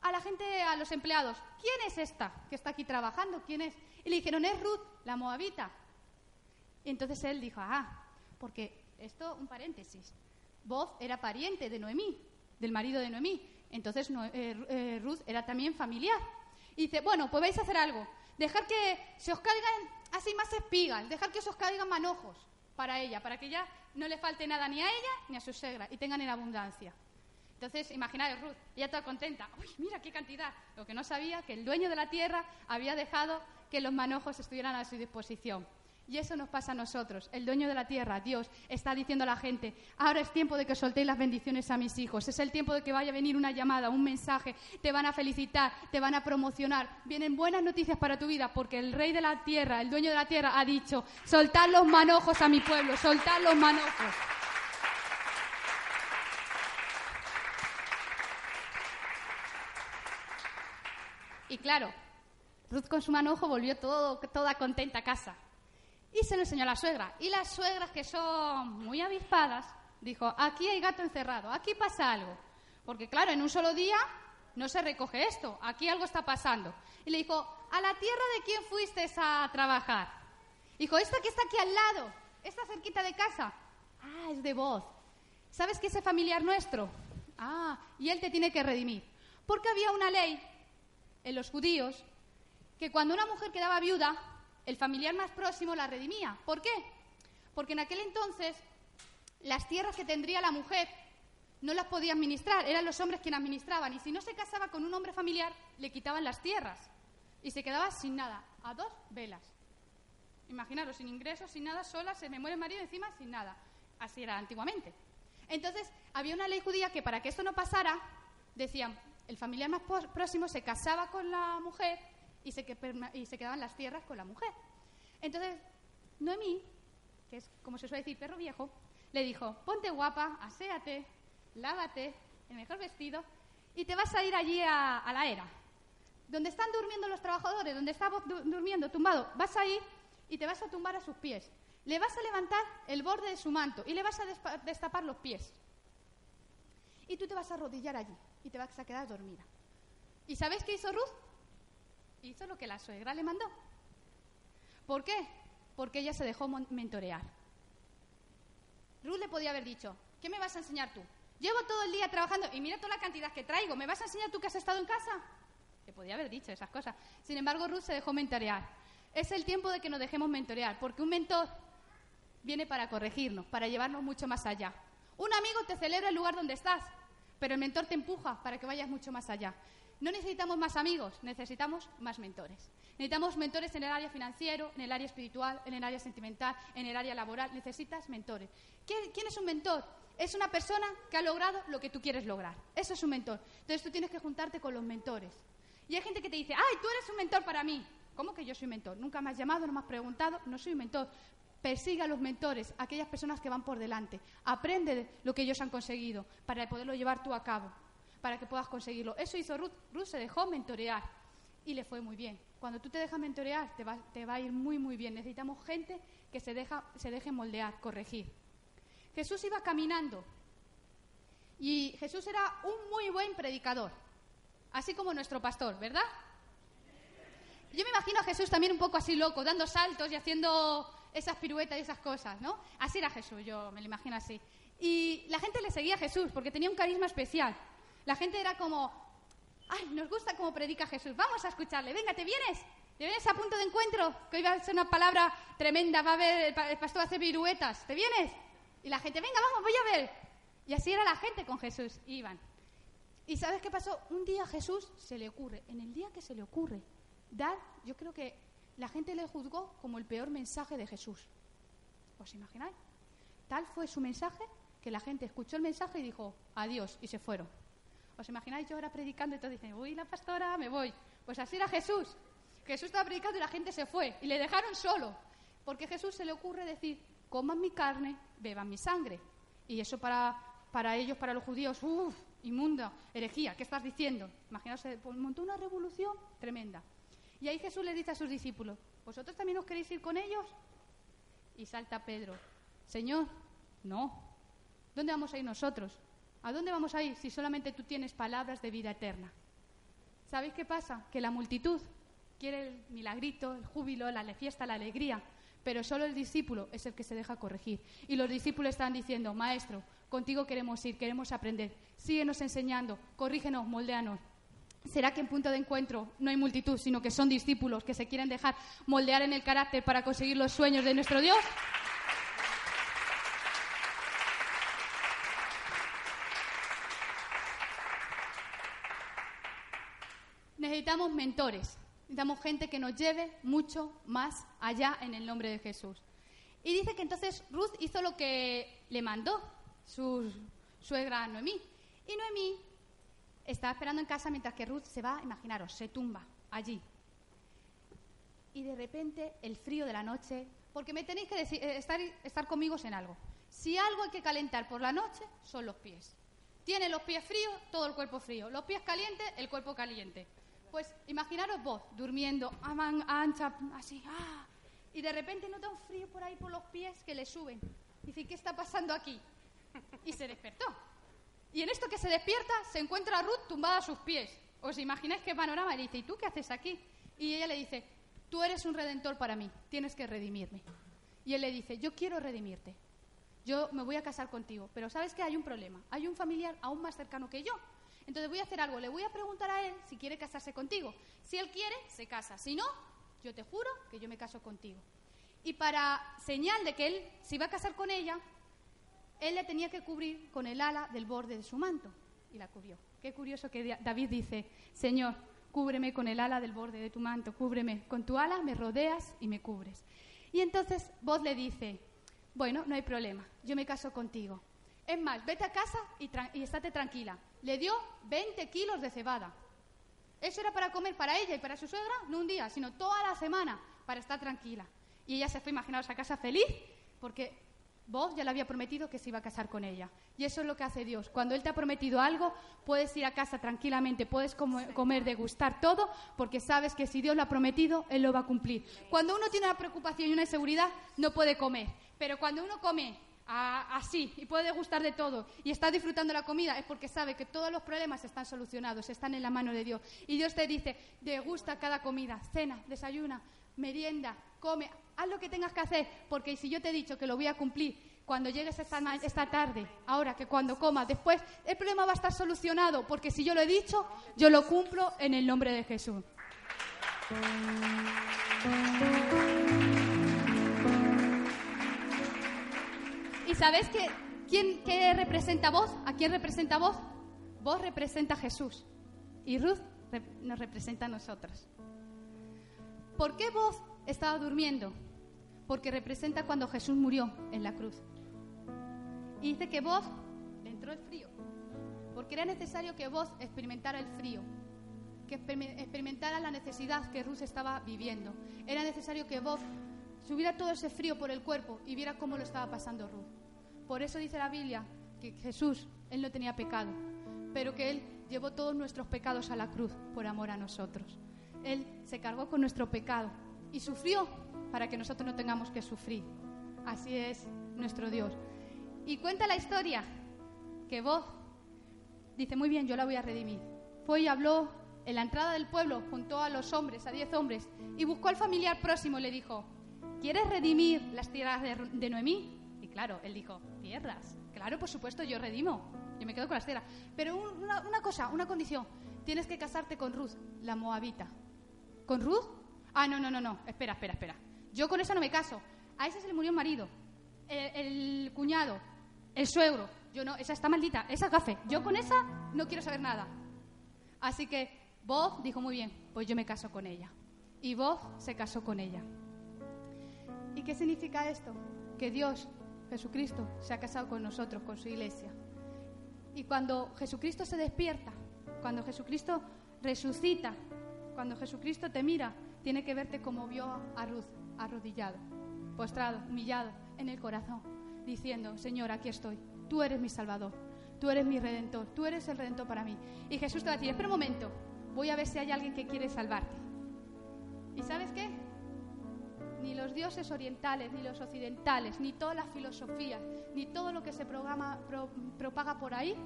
a la gente, a los empleados, ¿quién es esta que está aquí trabajando? ¿Quién es? Y le dijeron, es Ruth, la moabita. Y entonces él dijo, ah, porque esto, un paréntesis, Boz era pariente de Noemí, del marido de Noemí. Entonces eh, eh, Ruth era también familiar. Y dice, bueno, pues vais a hacer algo. Dejar que se os caigan así más espigas, dejar que se os caigan manojos. para ella, para que ya no le falte nada ni a ella ni a su suegra y tengan en abundancia. Entonces, imaginaos, Ruth, ella toda contenta. ¡Uy, mira qué cantidad! Lo que no sabía, que el dueño de la tierra había dejado que los manojos estuvieran a su disposición. Y eso nos pasa a nosotros. El dueño de la tierra, Dios, está diciendo a la gente, ahora es tiempo de que soltéis las bendiciones a mis hijos. Es el tiempo de que vaya a venir una llamada, un mensaje. Te van a felicitar, te van a promocionar. Vienen buenas noticias para tu vida porque el rey de la tierra, el dueño de la tierra, ha dicho, soltad los manojos a mi pueblo, soltad los manojos. Y claro, Ruth con su manojo volvió todo, toda contenta a casa. Y se lo enseñó a la suegra. Y las suegras, que son muy avispadas, dijo, aquí hay gato encerrado, aquí pasa algo. Porque claro, en un solo día no se recoge esto, aquí algo está pasando. Y le dijo, ¿a la tierra de quién fuiste a trabajar? Dijo, esta que está aquí al lado, esta cerquita de casa. Ah, es de voz. ¿Sabes que ese familiar nuestro? Ah, y él te tiene que redimir. Porque había una ley en los judíos que cuando una mujer quedaba viuda, el familiar más próximo la redimía. ¿Por qué? Porque en aquel entonces las tierras que tendría la mujer no las podía administrar, eran los hombres quienes administraban. Y si no se casaba con un hombre familiar, le quitaban las tierras y se quedaba sin nada, a dos velas. Imaginaros, sin ingresos, sin nada, sola, se me muere el marido encima, sin nada. Así era antiguamente. Entonces, había una ley judía que para que esto no pasara, decían, el familiar más próximo se casaba con la mujer y se, quedaban las tierras con la mujer. Entonces, Noemí, que es como se suele decir perro viejo, le dijo, ponte guapa, aséate, lávate, el mejor vestido, y te vas a ir allí a, la era. Donde están durmiendo los trabajadores, donde está durmiendo tumbado, vas a ir y te vas a tumbar a sus pies. Le vas a levantar el borde de su manto y le vas a destapar los pies. Y tú te vas a arrodillar allí y te vas a quedar dormida. ¿Y sabes qué hizo Ruth? Hizo lo que la suegra le mandó. ¿Por qué? Porque ella se dejó mentorear. Ruth le podía haber dicho, ¿qué me vas a enseñar tú? Llevo todo el día trabajando y mira toda la cantidad que traigo, ¿me vas a enseñar tú que has estado en casa? Le podía haber dicho esas cosas. Sin embargo, Ruth se dejó mentorear. Es el tiempo de que nos dejemos mentorear, porque un mentor viene para corregirnos, para llevarnos mucho más allá. Un amigo te celebra el lugar donde estás, pero el mentor te empuja para que vayas mucho más allá. No necesitamos más amigos, necesitamos más mentores. Necesitamos mentores en el área financiero, en el área espiritual, en el área sentimental, en el área laboral. Necesitas mentores. ¿Quién es un mentor? Es una persona que ha logrado lo que tú quieres lograr. Eso es un mentor. Entonces tú tienes que juntarte con los mentores. Y hay gente que te dice, ay, tú eres un mentor para mí. ¿Cómo que yo soy mentor? Nunca me has llamado, no me has preguntado, no soy mentor. Persiga a los mentores, aquellas personas que van por delante. Aprende de lo que ellos han conseguido para poderlo llevar tú a cabo para que puedas conseguirlo. Eso hizo Ruth. Ruth se dejó mentorear y le fue muy bien. Cuando tú te dejas mentorear, te va, a ir muy, muy bien. Necesitamos gente que se deje moldear, corregir. Jesús iba caminando y Jesús era un muy buen predicador, así como nuestro pastor, ¿verdad? Yo me imagino a Jesús también un poco así loco, dando saltos y haciendo esas piruetas y esas cosas, ¿no? Así era Jesús, yo me lo imagino así. Y la gente le seguía a Jesús porque tenía un carisma especial. La gente era como, ay, nos gusta cómo predica Jesús, vamos a escucharle, venga, ¿te vienes? ¿Te vienes a punto de encuentro? Que hoy va a ser una palabra tremenda, va a ver, el pastor va a hacer viruetas, ¿te vienes? Y la gente, venga, vamos, voy a ver. Y así era la gente con Jesús, iban. ¿Y sabes qué pasó? Un día a Jesús se le ocurre, en el día que se le ocurre, dar, yo creo que la gente le juzgó como el peor mensaje de Jesús. ¿Os imagináis? Tal fue su mensaje que la gente escuchó el mensaje y dijo, adiós, y se fueron. ¿Os imagináis yo ahora predicando y todos dicen, uy, la pastora, me voy? Pues así era Jesús. Jesús estaba predicando y la gente se fue y le dejaron solo. Porque Jesús se le ocurre decir, coman mi carne, beban mi sangre. Y eso para, para ellos, para los judíos, uff, inmunda, herejía, ¿qué estás diciendo? Imaginaos, pues, montó una revolución tremenda. Y ahí Jesús le dice a sus discípulos, ¿vosotros también os queréis ir con ellos? Y salta Pedro, Señor, no. ¿Dónde vamos a ir nosotros? ¿A dónde vamos a ir si solamente tú tienes palabras de vida eterna? ¿Sabéis qué pasa? Que la multitud quiere el milagrito, el júbilo, la fiesta, la alegría, pero solo el discípulo es el que se deja corregir. Y los discípulos están diciendo, Maestro, contigo queremos ir, queremos aprender, síguenos enseñando, corrígenos, moldeanos. ¿Será que en punto de encuentro no hay multitud, sino que son discípulos que se quieren dejar moldear en el carácter para conseguir los sueños de nuestro Dios? Necesitamos mentores, necesitamos gente que nos lleve mucho más allá en el nombre de Jesús. Y dice que entonces Ruth hizo lo que le mandó su suegra Noemí. Y Noemí estaba esperando en casa mientras que Ruth se va, imaginaros, se tumba allí. Y de repente el frío de la noche, porque me tenéis que eh, estar, estar conmigo en algo. Si algo hay que calentar por la noche, son los pies. Tiene los pies fríos, todo el cuerpo frío. Los pies calientes, el cuerpo caliente. Pues imaginaros vos durmiendo, ancha, así, ah, y de repente nota un frío por ahí por los pies que le suben. Dice, ¿qué está pasando aquí? Y se despertó. Y en esto que se despierta, se encuentra a Ruth tumbada a sus pies. ¿Os imagináis qué panorama? Y le dice, ¿y tú qué haces aquí? Y ella le dice, tú eres un redentor para mí, tienes que redimirme. Y él le dice, yo quiero redimirte, yo me voy a casar contigo, pero sabes que hay un problema, hay un familiar aún más cercano que yo. Entonces voy a hacer algo, le voy a preguntar a él si quiere casarse contigo. Si él quiere, se casa. Si no, yo te juro que yo me caso contigo. Y para señal de que él se iba a casar con ella, él le tenía que cubrir con el ala del borde de su manto. Y la cubrió. Qué curioso que David dice, Señor, cúbreme con el ala del borde de tu manto, cúbreme. Con tu ala me rodeas y me cubres. Y entonces vos le dice, bueno, no hay problema, yo me caso contigo. Es más, vete a casa y, y estate tranquila. Le dio 20 kilos de cebada. Eso era para comer para ella y para su suegra, no un día, sino toda la semana, para estar tranquila. Y ella se fue, imaginaos, a casa feliz, porque vos ya le había prometido que se iba a casar con ella. Y eso es lo que hace Dios. Cuando Él te ha prometido algo, puedes ir a casa tranquilamente, puedes comer, degustar todo, porque sabes que si Dios lo ha prometido, Él lo va a cumplir. Cuando uno tiene una preocupación y una inseguridad, no puede comer. Pero cuando uno come así y puede degustar de todo y está disfrutando la comida es porque sabe que todos los problemas están solucionados, están en la mano de Dios. Y Dios te dice, degusta cada comida, cena, desayuna, merienda, come, haz lo que tengas que hacer, porque si yo te he dicho que lo voy a cumplir cuando llegues esta, esta tarde, ahora que cuando comas, después el problema va a estar solucionado, porque si yo lo he dicho, yo lo cumplo en el nombre de Jesús. ¿Y sabes qué, quién, qué representa vos? ¿A quién representa vos? Vos representa a Jesús y Ruth nos representa a nosotros. ¿Por qué vos estaba durmiendo? Porque representa cuando Jesús murió en la cruz. Y dice que vos le entró el frío, porque era necesario que vos experimentara el frío, que experimentara la necesidad que Ruth estaba viviendo. Era necesario que vos subiera todo ese frío por el cuerpo y viera cómo lo estaba pasando Ruth. Por eso dice la Biblia que Jesús, él no tenía pecado, pero que él llevó todos nuestros pecados a la cruz por amor a nosotros. Él se cargó con nuestro pecado y sufrió para que nosotros no tengamos que sufrir. Así es nuestro Dios. Y cuenta la historia que vos, dice, muy bien, yo la voy a redimir. Fue y habló en la entrada del pueblo, juntó a los hombres, a diez hombres, y buscó al familiar próximo y le dijo, ¿quieres redimir las tierras de, Noemí? Y claro, él dijo, Claro, por supuesto, yo redimo. Yo me quedo con las tierras. Pero una, cosa, una condición. Tienes que casarte con Ruth, la moabita. ¿Con Ruth? Ah, no, no, no, no. Espera, espera, espera. Yo con esa no me caso. A esa se le murió el marido, el, cuñado, el suegro. Yo no, esa está maldita, esa es gafe. Yo con esa no quiero saber nada. Así que Bob dijo muy bien, pues yo me caso con ella. Y Bob se casó con ella. ¿Y qué significa esto? Que Dios, Jesucristo, se ha casado con nosotros, con su iglesia. Y cuando Jesucristo se despierta, cuando Jesucristo resucita, cuando Jesucristo te mira, tiene que verte como vio a Ruth, arrodillado, postrado, humillado en el corazón, diciendo, Señor, aquí estoy, tú eres mi Salvador, tú eres mi Redentor, tú eres el Redentor para mí. Y Jesús te va a decir, espera un momento, voy a ver si hay alguien que quiere salvarte. ¿Y sabes qué? Ni los dioses orientales, ni los occidentales, ni todas las filosofías, ni todo lo que se programa, propaga por ahí,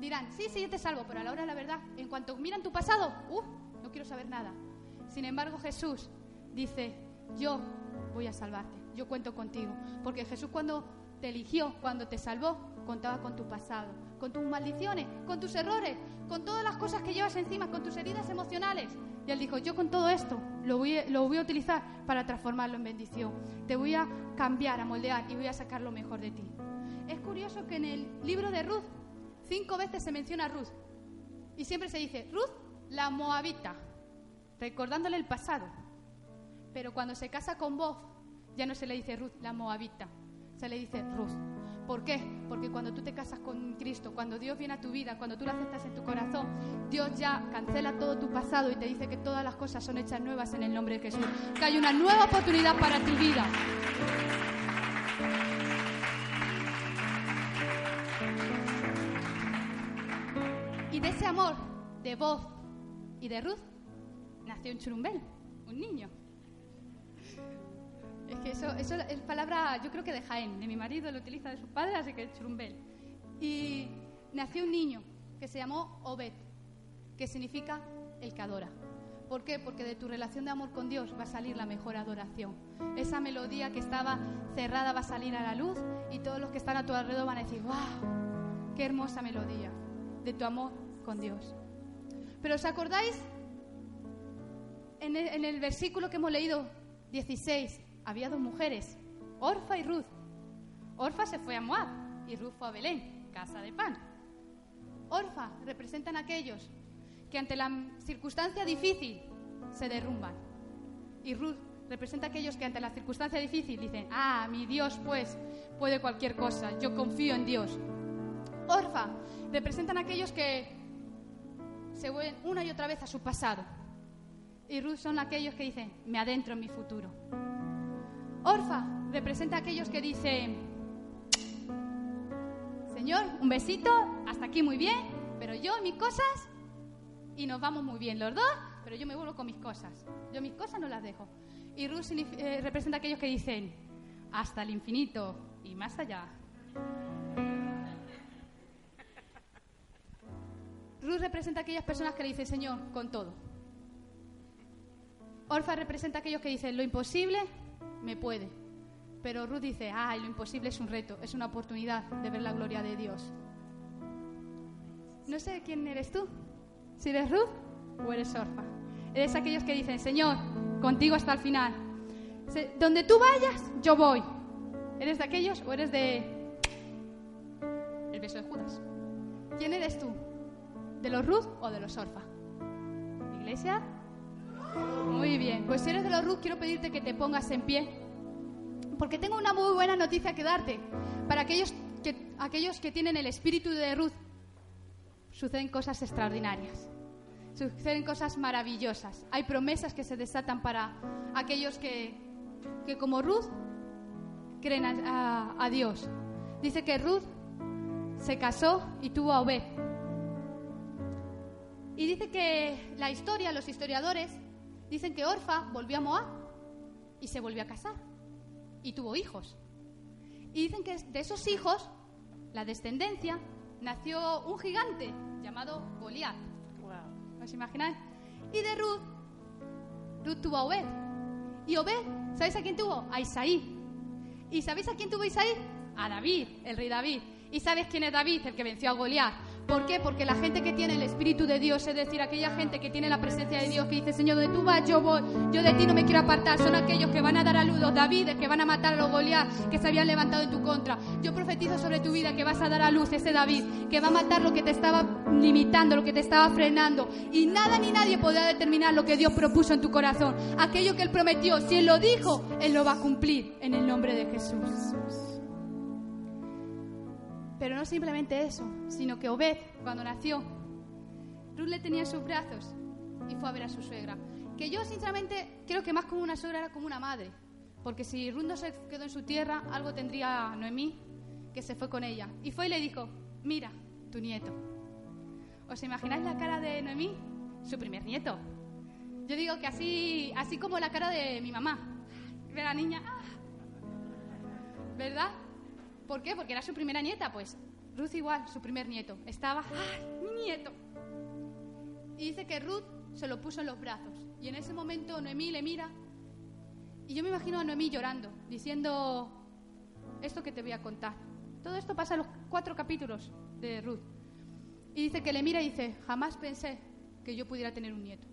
dirán, sí, sí, yo te salvo, pero a la hora de la verdad, en cuanto miran tu pasado, uh, no quiero saber nada. Sin embargo, Jesús dice, yo voy a salvarte, yo cuento contigo. Porque Jesús cuando te eligió, cuando te salvó, contaba con tu pasado, con tus maldiciones, con tus errores, con todas las cosas que llevas encima, con tus heridas emocionales. Y él dijo, yo con todo esto lo voy, a utilizar para transformarlo en bendición. Te voy a cambiar, a moldear y voy a sacar lo mejor de ti. Es curioso que en el libro de Ruth, cinco veces se menciona a Ruth. Y siempre se dice, Ruth la moabita, recordándole el pasado. Pero cuando se casa con Bob, ya no se le dice Ruth la moabita, se le dice Ruth. ¿Por qué? Porque cuando tú te casas con Cristo, cuando Dios viene a tu vida, cuando tú lo aceptas en tu corazón, Dios ya cancela todo tu pasado y te dice que todas las cosas son hechas nuevas en el nombre de Jesús, que hay una nueva oportunidad para tu vida. Y de ese amor de Bob y de Ruth nació un churumbel, un niño. Es que eso, eso es palabra, yo creo que de Jaén, de mi marido lo utiliza de su padre, así que churumbel. Y nació un niño que se llamó Obed, que significa el que adora. ¿Por qué? Porque de tu relación de amor con Dios va a salir la mejor adoración. Esa melodía que estaba cerrada va a salir a la luz y todos los que están a tu alrededor van a decir, wow, qué hermosa melodía de tu amor con Dios. Pero ¿os acordáis en el, en el versículo que hemos leído 16? Había dos mujeres, Orfa y Ruth. Orfa se fue a Moab y Ruth fue a Belén, casa de pan. Orfa representan a aquellos que ante la circunstancia difícil se derrumban. Y Ruth representa a aquellos que ante la circunstancia difícil dicen, ah, mi Dios pues puede cualquier cosa, yo confío en Dios. Orfa representan a aquellos que se vuelven una y otra vez a su pasado. Y Ruth son aquellos que dicen, me adentro en mi futuro. Orfa representa a aquellos que dicen, Señor, un besito, hasta aquí muy bien, pero yo mis cosas y nos vamos muy bien los dos, pero yo me vuelvo con mis cosas. Yo mis cosas no las dejo. Y Ruth eh, representa a aquellos que dicen, hasta el infinito y más allá. Ruth representa a aquellas personas que le dicen, Señor, con todo. Orfa representa a aquellos que dicen, lo imposible me puede. Pero Ruth dice, ay, lo imposible es un reto, es una oportunidad de ver la gloria de Dios. No sé quién eres tú, si eres Ruth o eres Orfa. Eres aquellos que dicen, Señor, contigo hasta el final. Donde tú vayas, yo voy. ¿Eres de aquellos o eres de el beso de Judas? ¿Quién eres tú? ¿De los Ruth o de los Orfa? ¿Iglesia? Muy bien, pues si eres de los Ruth, quiero pedirte que te pongas en pie, porque tengo una muy buena noticia que darte. Para aquellos que, aquellos que tienen el espíritu de Ruth, suceden cosas extraordinarias, suceden cosas maravillosas. Hay promesas que se desatan para aquellos que, que como Ruth, creen a, a Dios. Dice que Ruth se casó y tuvo a Obed. Y dice que la historia, los historiadores, Dicen que Orfa volvió a Moab y se volvió a casar y tuvo hijos. Y dicen que de esos hijos, la descendencia, nació un gigante llamado Goliat. ¿Os imagináis? Y de Ruth, Ruth tuvo a Obed. Y Obed, ¿sabéis a quién tuvo? A Isaí. ¿Y sabéis a quién tuvo Isaí? A David, el rey David. ¿Y sabes quién es David, el que venció a Goliat? ¿Por qué? Porque la gente que tiene el Espíritu de Dios, es decir, aquella gente que tiene la presencia de Dios, que dice, Señor, donde tú vas, yo voy, yo de ti no me quiero apartar, son aquellos que van a dar a luz los David, que van a matar a los Goliat, que se habían levantado en tu contra. Yo profetizo sobre tu vida que vas a dar a luz ese David, que va a matar lo que te estaba limitando, lo que te estaba frenando. Y nada ni nadie podrá determinar lo que Dios propuso en tu corazón. Aquello que Él prometió, si Él lo dijo, Él lo va a cumplir en el nombre de Jesús. Pero no simplemente eso, sino que Obed, cuando nació, Ruth le tenía en sus brazos y fue a ver a su suegra. Que yo, sinceramente, creo que más como una suegra era como una madre. Porque si Ruth no se quedó en su tierra, algo tendría Noemí, que se fue con ella. Y fue y le dijo, mira, tu nieto. ¿Os imagináis la cara de Noemí? Su primer nieto. Yo digo que así, así como la cara de mi mamá. Ve la niña, ¡ah! ¿verdad? ¿Por qué? Porque era su primera nieta. Pues Ruth igual, su primer nieto. Estaba, ¡ay, mi nieto! Y dice que Ruth se lo puso en los brazos. Y en ese momento Noemí le mira. Y yo me imagino a Noemí llorando, diciendo esto que te voy a contar. Todo esto pasa en los cuatro capítulos de Ruth. Y dice que le mira y dice, jamás pensé que yo pudiera tener un nieto.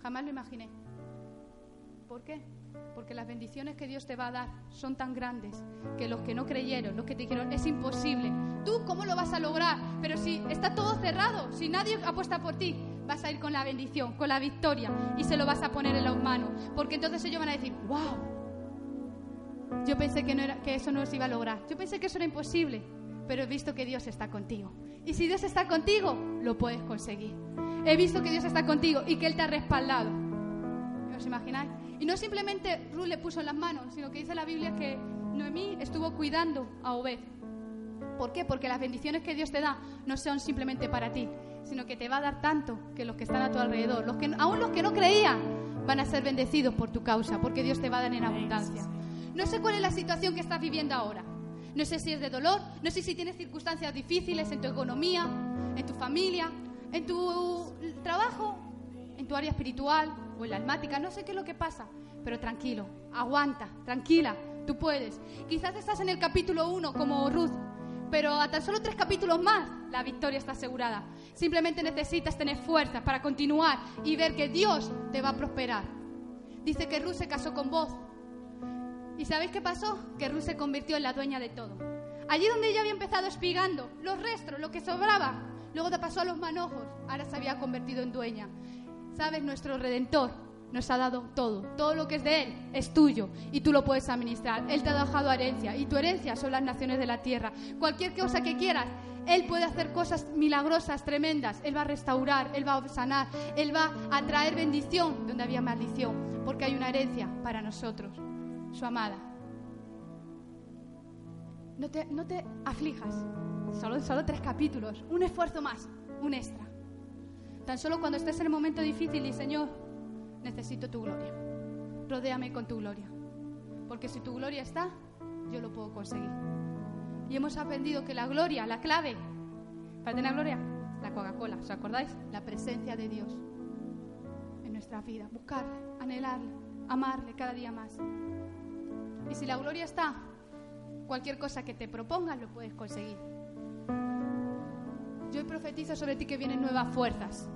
Jamás lo imaginé. ¿Por qué? Porque las bendiciones que Dios te va a dar son tan grandes que los que no creyeron, los que te dijeron, es imposible, ¿tú cómo lo vas a lograr? Pero si está todo cerrado, si nadie apuesta por ti, vas a ir con la bendición, con la victoria y se lo vas a poner en las manos. Porque entonces ellos van a decir, wow, yo pensé que, que eso no se iba a lograr. Yo pensé que eso era imposible, pero he visto que Dios está contigo. Y si Dios está contigo, lo puedes conseguir. He visto que Dios está contigo y que Él te ha respaldado. ¿Os imagináis? Y no simplemente Ruth le puso en las manos, sino que dice la Biblia que Noemí estuvo cuidando a Obed. ¿Por qué? Porque las bendiciones que Dios te da no son simplemente para ti, sino que te va a dar tanto que los que están a tu alrededor, los que, aún los que no creían, van a ser bendecidos por tu causa, porque Dios te va a dar en abundancia. No sé cuál es la situación que estás viviendo ahora. No sé si es de dolor, no sé si tienes circunstancias difíciles en tu economía, en tu familia, en tu trabajo, en tu área espiritual o en la almática, no sé qué es lo que pasa, pero tranquilo, aguanta, tranquila, tú puedes. Quizás estás en el capítulo 1 como Ruth, pero a tan solo tres capítulos más la victoria está asegurada. Simplemente necesitas tener fuerzas para continuar y ver que Dios te va a prosperar. Dice que Ruth se casó con vos. ¿Y sabéis qué pasó? Que Ruth se convirtió en la dueña de todo. Allí donde ella había empezado espigando, los restos, lo que sobraba, luego te pasó a los manojos, ahora se había convertido en dueña. ¿Sabes? Nuestro redentor nos ha dado todo. Todo lo que es de Él es tuyo y tú lo puedes administrar. Él te ha dejado herencia y tu herencia son las naciones de la tierra. Cualquier cosa que quieras, Él puede hacer cosas milagrosas, tremendas. Él va a restaurar, Él va a sanar, Él va a traer bendición donde había maldición, porque hay una herencia para nosotros, su amada. No te, no te aflijas, solo, solo tres capítulos, un esfuerzo más, un extra. Tan solo cuando estés en el momento difícil y Señor, necesito tu gloria. Rodéame con tu gloria. Porque si tu gloria está, yo lo puedo conseguir. Y hemos aprendido que la gloria, la clave para tener gloria, la Coca-Cola, ¿os acordáis? La presencia de Dios en nuestra vida. Buscarle, anhelarle, amarle cada día más. Y si la gloria está, cualquier cosa que te propongas lo puedes conseguir. Yo profetizo sobre ti que vienen nuevas fuerzas.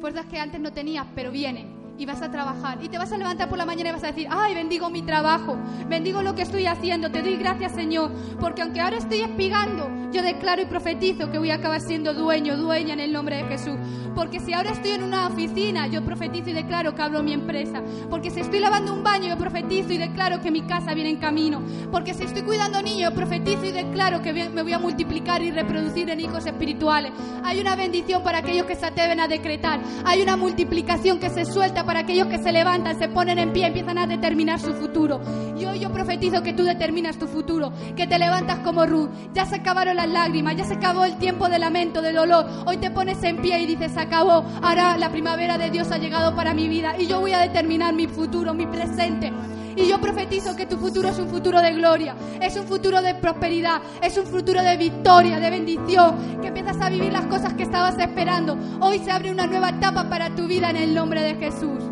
Fuerzas que antes no tenías, pero vienen y vas a trabajar. Y te vas a levantar por la mañana y vas a decir, ay, bendigo mi trabajo, bendigo lo que estoy haciendo, te doy gracias Señor, porque aunque ahora estoy espigando, yo declaro y profetizo que voy a acabar siendo dueño, dueña en el nombre de Jesús. Porque si ahora estoy en una oficina, yo profetizo y declaro que abro mi empresa. Porque si estoy lavando un baño, yo profetizo y declaro que mi casa viene en camino. Porque si estoy cuidando niños, yo profetizo y declaro que me voy a multiplicar y reproducir en hijos espirituales. Hay una bendición para aquellos que se atreven a decretar. Hay una multiplicación que se suelta para aquellos que se levantan, se ponen en pie, empiezan a determinar su futuro. Y hoy yo profetizo que tú determinas tu futuro, que te levantas como Ruth. Ya se acabaron las lágrimas, ya se acabó el tiempo de lamento, de dolor. Hoy te pones en pie y dices, acabó, ahora la primavera de Dios ha llegado para mi vida y yo voy a determinar mi futuro, mi presente. Y yo profetizo que tu futuro es un futuro de gloria, es un futuro de prosperidad, es un futuro de victoria, de bendición, que empiezas a vivir las cosas que estabas esperando. Hoy se abre una nueva etapa para tu vida en el nombre de Jesús.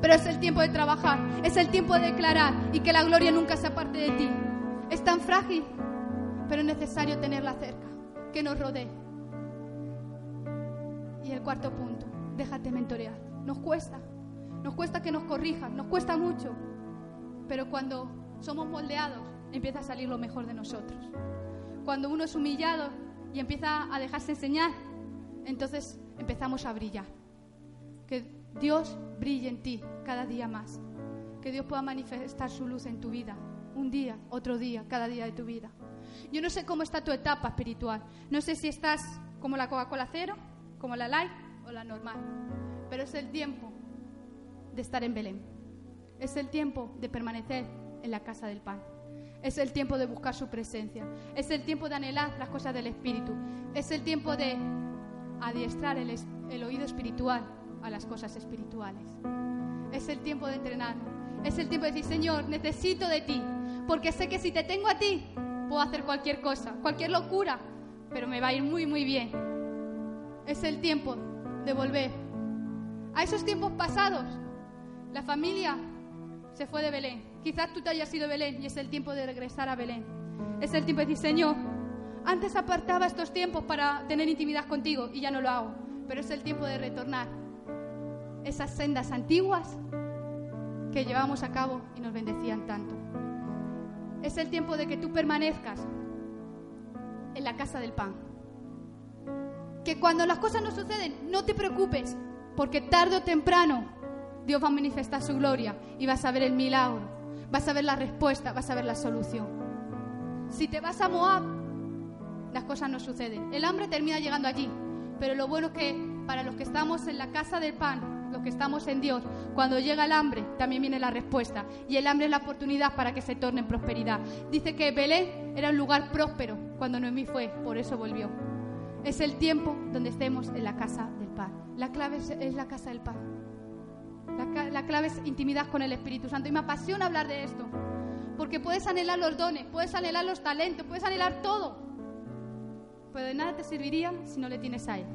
Pero es el tiempo de trabajar, es el tiempo de declarar y que la gloria nunca se aparte de ti. Es tan frágil, pero es necesario tenerla cerca, que nos rodee. Y el cuarto punto, déjate mentorear. Nos cuesta, nos cuesta que nos corrijan, nos cuesta mucho, pero cuando somos moldeados empieza a salir lo mejor de nosotros. Cuando uno es humillado y empieza a dejarse enseñar, entonces empezamos a brillar. Que Dios brille en ti cada día más. Que Dios pueda manifestar su luz en tu vida. Un día, otro día, cada día de tu vida. Yo no sé cómo está tu etapa espiritual. No sé si estás como la Coca-Cola cero, como la light o la normal. Pero es el tiempo de estar en Belén. Es el tiempo de permanecer en la casa del pan. Es el tiempo de buscar su presencia. Es el tiempo de anhelar las cosas del Espíritu. Es el tiempo de adiestrar el, el oído espiritual a las cosas espirituales. Es el tiempo de entrenar. Es el tiempo de decir, Señor, necesito de ti. Porque sé que si te tengo a ti, puedo hacer cualquier cosa, cualquier locura, pero me va a ir muy, muy bien. Es el tiempo de volver a esos tiempos pasados. La familia se fue de Belén. Quizás tú te hayas ido Belén y es el tiempo de regresar a Belén. Es el tiempo de decir, Señor, antes apartaba estos tiempos para tener intimidad contigo y ya no lo hago. Pero es el tiempo de retornar esas sendas antiguas que llevamos a cabo y nos bendecían tanto. Es el tiempo de que tú permanezcas en la casa del pan. que cuando las cosas no suceden, no te preocupes, porque tarde o temprano Dios va a manifestar su gloria y vas a ver el milagro, vas a ver la respuesta, vas a ver la solución. Si te vas a Moab, las cosas no suceden. El hambre termina llegando allí, pero lo bueno es que para los que estamos en la casa del pan, los que estamos en Dios, cuando llega el hambre, también viene la respuesta. Y el hambre es la oportunidad para que se torne en prosperidad. Dice que Belén era un lugar próspero cuando Noemí fue, por eso volvió. Es el tiempo donde estemos en la casa del pan. La clave es, la casa del pan. La, la clave es intimidad con el Espíritu Santo. Y me apasiona hablar de esto. Porque puedes anhelar los dones, puedes anhelar los talentos, puedes anhelar todo. Pero de nada te serviría si no le tienes a Él.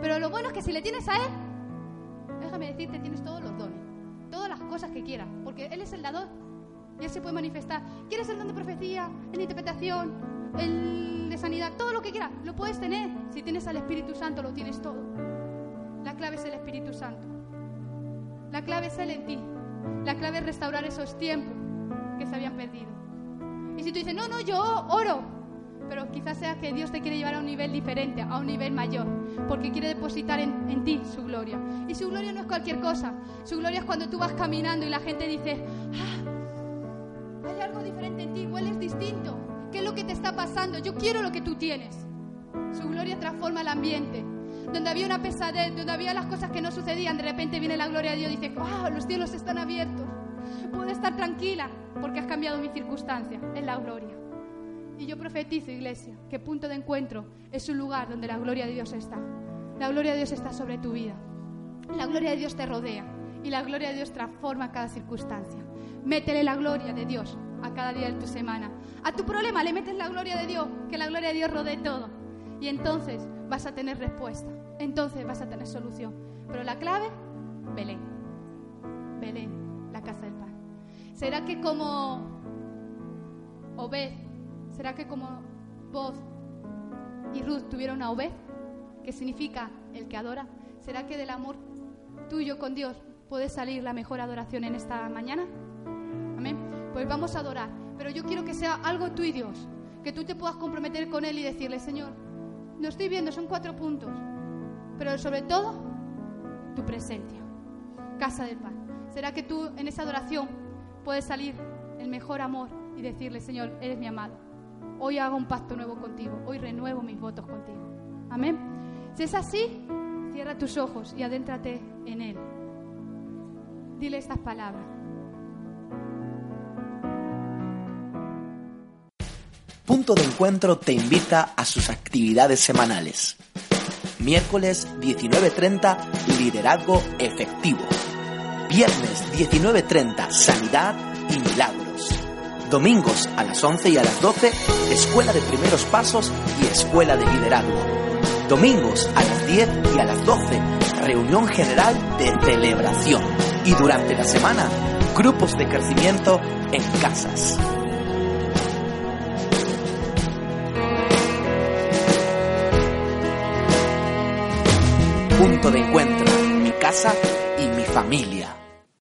Pero lo bueno es que si le tienes a Él, déjame decirte, tienes todos los dones, todas las cosas que quieras, porque Él es el dador y Él se puede manifestar. ¿Quieres el don de profecía, el de interpretación, el de sanidad? Todo lo que quieras, lo puedes tener. Si tienes al Espíritu Santo, lo tienes todo. La clave es el Espíritu Santo. La clave es Él en ti. La clave es restaurar esos tiempos que se habían perdido. Y si tú dices, no, no, yo oro, pero quizás sea que Dios te quiere llevar a un nivel diferente, a un nivel mayor, porque quiere depositar en, ti su gloria. Y su gloria no es cualquier cosa, su gloria es cuando tú vas caminando y la gente dice, ah, hay algo diferente en ti, hueles distinto, ¿qué es lo que te está pasando? Yo quiero lo que tú tienes. Su gloria transforma el ambiente. Donde había una pesadez, donde había las cosas que no sucedían, de repente viene la gloria de Dios y dice, wow, los cielos están abiertos. Puedo estar tranquila porque has cambiado mi circunstancia. Es la gloria. Y yo profetizo, iglesia, que punto de encuentro es un lugar donde la gloria de Dios está. La gloria de Dios está sobre tu vida. La gloria de Dios te rodea y la gloria de Dios transforma cada circunstancia. Métele la gloria de Dios a cada día de tu semana. A tu problema le metes la gloria de Dios, que la gloria de Dios rodee todo. Y entonces vas a tener respuesta. Entonces vas a tener solución. Pero la clave, Belén. Belén, la casa del pan. ¿Será que como Obed ¿Será que como vos y Ruth tuvieron una Obed, que significa el que adora? ¿Será que del amor tuyo con Dios puede salir la mejor adoración en esta mañana? Amén. Pues vamos a adorar. Pero yo quiero que sea algo tú y Dios. Que tú te puedas comprometer con Él y decirle, Señor, no estoy viendo, son cuatro puntos. Pero sobre todo, tu presencia. Casa del Pan. ¿Será que tú en esa adoración puedes salir el mejor amor y decirle, Señor, eres mi amado? hoy hago un pacto nuevo contigo, hoy renuevo mis votos contigo. Amén. Si es así, cierra tus ojos y adéntrate en Él. Dile estas palabras. Punto de Encuentro te invita a sus actividades semanales. Miércoles 19.30, liderazgo efectivo. Viernes 19.30, sanidad y milagros. Domingos a las 11 y a las 12, Escuela de Primeros Pasos y Escuela de Liderazgo. Domingos a las 10 y a las 12, reunión general de celebración. Y durante la semana, grupos de crecimiento en casas. Punto de encuentro, mi casa y mi familia.